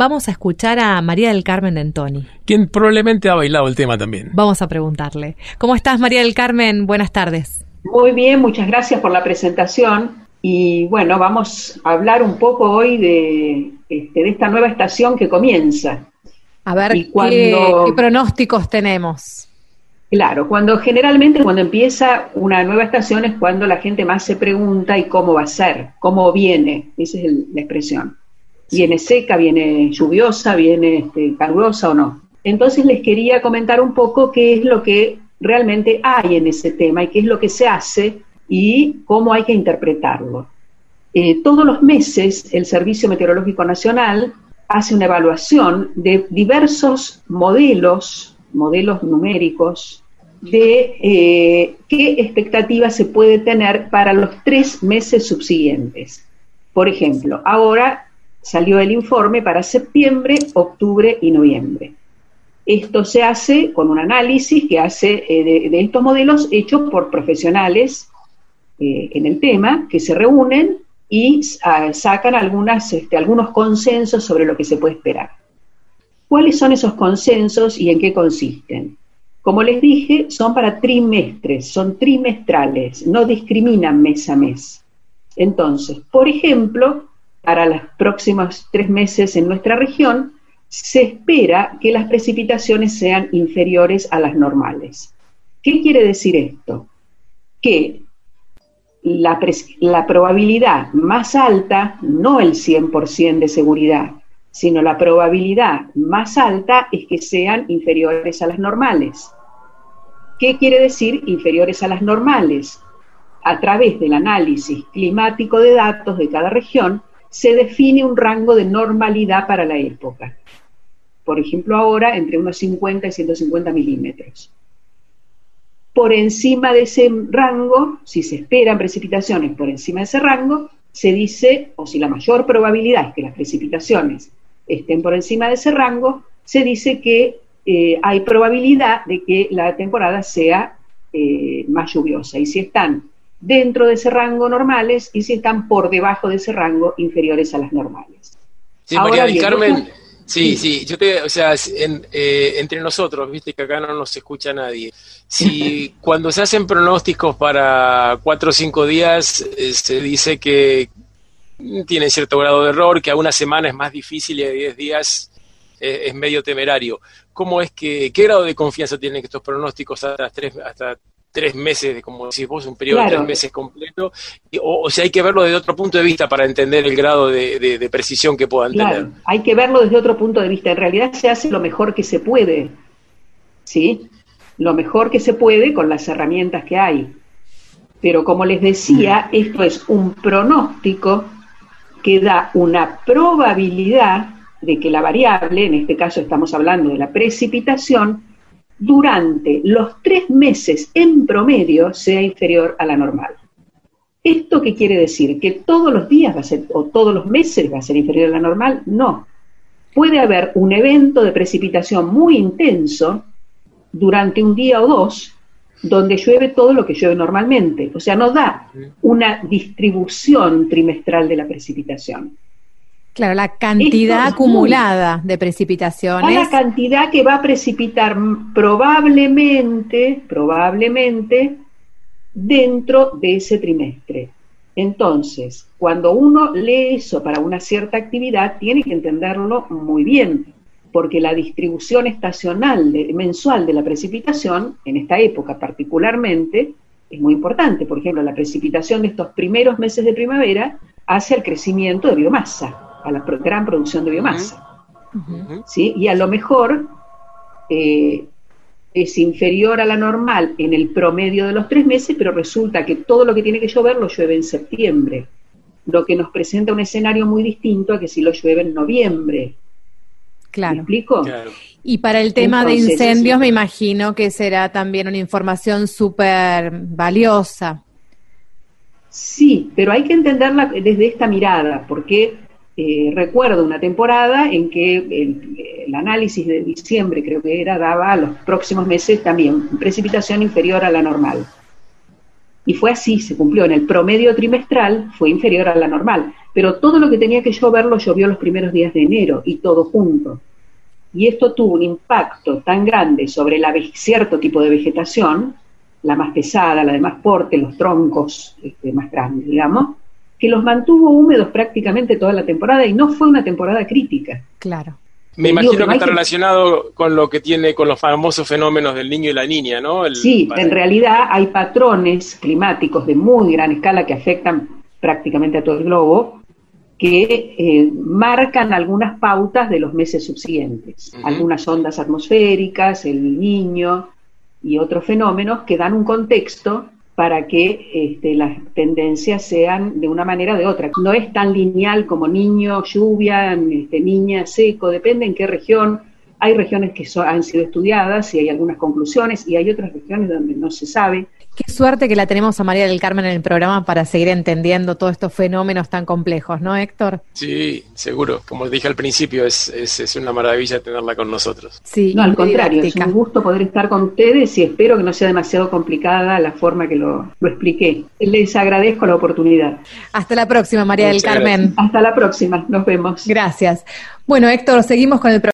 Vamos a escuchar a María del Carmen Dentoni. Quien probablemente ha bailado el tema también. Vamos a preguntarle. ¿Cómo estás, María del Carmen? Buenas tardes. Muy bien, muchas gracias por la presentación. Y bueno, vamos a hablar un poco hoy de, este, de esta nueva estación que comienza. A ver, ¿qué, pronósticos tenemos? Claro, cuando generalmente cuando empieza una nueva estación es cuando la gente más se pregunta y cómo va a ser, cómo viene, esa es la expresión viene seca, viene lluviosa, viene este, calurosa o no. Entonces les quería comentar un poco qué es lo que realmente hay en ese tema y qué es lo que se hace y cómo hay que interpretarlo. Eh, todos los meses el Servicio Meteorológico Nacional hace una evaluación de diversos modelos, modelos numéricos, de eh, qué expectativas se puede tener para los tres meses subsiguientes. Por ejemplo, ahora salió el informe para septiembre, octubre y noviembre. Esto se hace con un análisis que hace eh, de, estos modelos hechos por profesionales eh, en el tema, que se reúnen y sacan este, algunos consensos sobre lo que se puede esperar. ¿Cuáles son esos consensos y en qué consisten? Como les dije, son para trimestres, son trimestrales, no discriminan mes a mes. Entonces, por ejemplo, para los próximos tres meses en nuestra región, se espera que las precipitaciones sean inferiores a las normales. ¿Qué quiere decir esto? Que la, la probabilidad más alta, no el 100% de seguridad, sino la probabilidad más alta es que sean inferiores a las normales. ¿Qué quiere decir inferiores a las normales? A través del análisis climático de datos de cada región, se define un rango de normalidad para la época. Por ejemplo, ahora entre unos 50 y 150 milímetros. Por encima de ese rango, si se esperan precipitaciones por encima de ese rango, se dice, o si la mayor probabilidad es que las precipitaciones estén por encima de ese rango, se dice que eh, hay probabilidad de que la temporada sea eh, más lluviosa. Y si están dentro de ese rango normales y si están por debajo de ese rango inferiores a las normales. Sí, María del Carmen, sí, sí, yo te, o sea, eh, entre nosotros, viste que acá no nos escucha nadie. Si cuando se hacen pronósticos para cuatro o cinco días, eh, se dice que tiene cierto grado de error, que a una semana es más difícil y a diez días eh, es medio temerario. ¿Cómo es que, qué grado de confianza tienen estos pronósticos hasta tres, hasta tres meses, como decís vos, un periodo de tres meses completo, o, sea, hay que verlo desde otro punto de vista para entender el grado de, precisión que puedan claro, Hay que verlo desde otro punto de vista. En realidad se hace lo mejor que se puede, ¿sí? Lo mejor que se puede con las herramientas que hay. Pero como les decía, esto es un pronóstico que da una probabilidad de que la variable, en este caso estamos hablando de la precipitación, durante los tres meses en promedio sea inferior a la normal. ¿Esto qué quiere decir? ¿Que todos los días va a ser, o todos los meses va a ser inferior a la normal? No. Puede haber un evento de precipitación muy intenso durante un día o dos, donde llueve todo lo que llueve normalmente. O sea, no da una distribución trimestral de la precipitación. Claro, la cantidad acumulada de precipitaciones. La cantidad que va a precipitar probablemente, probablemente, dentro de ese trimestre. Entonces, cuando uno lee eso para una cierta actividad, tiene que entenderlo muy bien, porque la distribución estacional mensual de la precipitación, en esta época particularmente, es muy importante. Por ejemplo, la precipitación de estos primeros meses de primavera hace el crecimiento de biomasa a la gran producción de biomasa. ¿sí? Y a lo mejor eh, es inferior a la normal en el promedio de los tres meses, pero resulta que todo lo que tiene que llover lo llueve en septiembre, lo que nos presenta un escenario muy distinto a que si lo llueve en noviembre. Claro. ¿Me explico? Y para el tema de incendios, me imagino que será también una información súper valiosa. Sí, pero hay que entenderla desde esta mirada, porque eh, recuerdo una temporada en que el, análisis de diciembre, creo que era, daba a los próximos meses también precipitación inferior a la normal. Y fue así, se cumplió. En el promedio trimestral fue inferior a la normal, pero todo lo que tenía que llover lo llovió los primeros días de enero y todo junto. Y esto tuvo un impacto tan grande sobre la, cierto tipo de vegetación, la más pesada, la de más porte, los troncos este, más grandes, digamos, que los mantuvo húmedos prácticamente toda la temporada y no fue una temporada crítica. Claro. Me imagino que está relacionado con lo que tiene con los famosos fenómenos del niño y la niña, ¿no? sí, en realidad hay patrones climáticos de muy gran escala que afectan prácticamente a todo el globo, que eh, marcan algunas pautas de los meses subsiguientes. Algunas ondas atmosféricas, el niño y otros fenómenos que dan un contexto para que este, las tendencias sean de una manera o de otra. No es tan lineal como niño, lluvia, este, niña, seco, depende en qué región. Hay regiones que han sido estudiadas y hay algunas conclusiones y hay otras regiones donde no se sabe. Qué suerte que la tenemos a María del Carmen en el programa para seguir entendiendo todos estos fenómenos tan complejos, ¿no, Héctor? Sí, seguro. Como dije al principio, es, es, una maravilla tenerla con nosotros. Sí, no, al contrario, es un gusto poder estar con ustedes y espero que no sea demasiado complicada la forma que lo, lo expliqué. Les agradezco la oportunidad. Hasta la próxima, María del Carmen. Hasta la próxima, nos vemos. Gracias. Bueno, Héctor, seguimos con el programa.